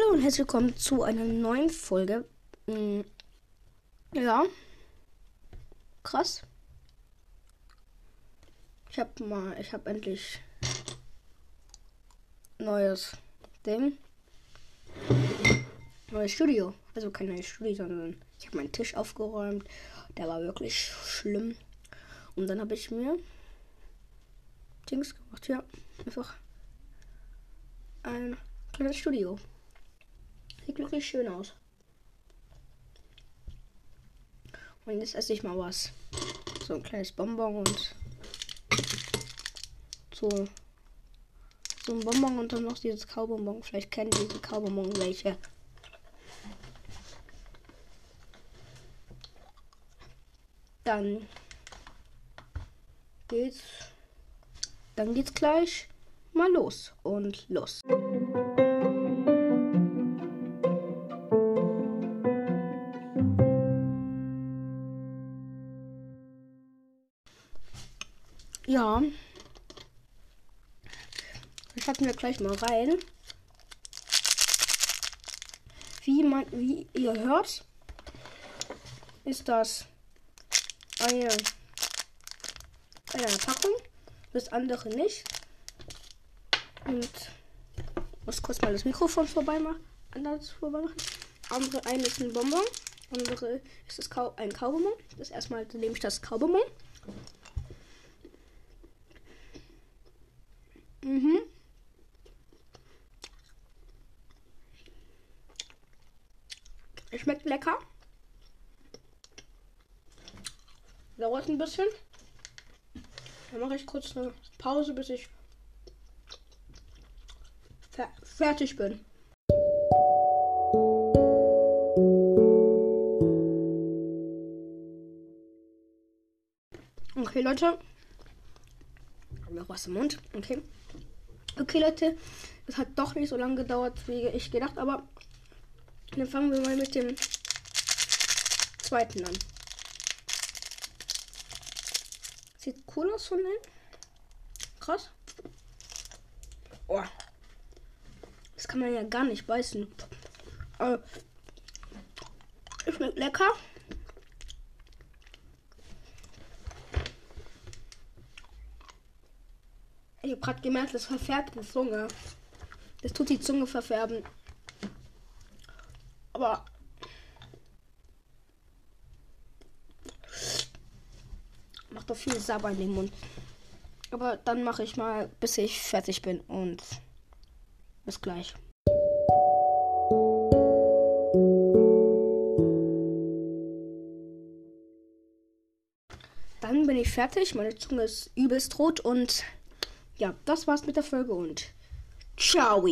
Hallo und herzlich willkommen zu einer neuen Folge. Hm, Ja. Krass. Ich hab mal, ich hab endlich neues Ding. Neues Studio. Also kein neues Studio, sondern ich habe meinen Tisch aufgeräumt. Der war wirklich schlimm. Und dann habe ich mir Dings gemacht. Ja, einfach ein kleines Studio. Sieht wirklich schön aus. Und jetzt esse ich mal was. So ein kleines Bonbon und so, so ein Bonbon und dann noch dieses Kaubonbon. Vielleicht kennen diese Kaubonbon welche. Dann geht's. Dann geht's gleich mal los und los. Ja. Das hatten wir gleich mal rein. Wie man, wie ihr hört, ist das eine, eine Packung, das andere nicht. Und muss kurz mal das Mikrofon vorbei machen. Anders vorbei machen. Andere eine ist ein Bonbon, andere ist das Kau ein Kaubonbon. Das erstmal nehme ich das Kaubonbon. Mhm. Es schmeckt lecker. Dauert ein bisschen. Dann mache ich kurz eine Pause, bis ich fer fertig bin. Okay, Leute. Hab noch was im Mund. Okay. Okay, Leute. Das hat doch nicht so lange gedauert, wie ich gedacht, aber dann fangen wir mal mit dem zweiten an. Sieht cool aus von innen. Krass. Oh. Das kann man ja gar nicht beißen. Äh, schmeckt lecker. Ich habe gerade gemerkt, das verfärbt die Zunge. Das tut die Zunge verfärben. Aber macht doch viel Sabber in den Mund. Aber dann mache ich mal, bis ich fertig bin und bis gleich. Dann bin ich fertig. Meine Zunge ist übelst rot und ja, das war's mit der Folge und ciao.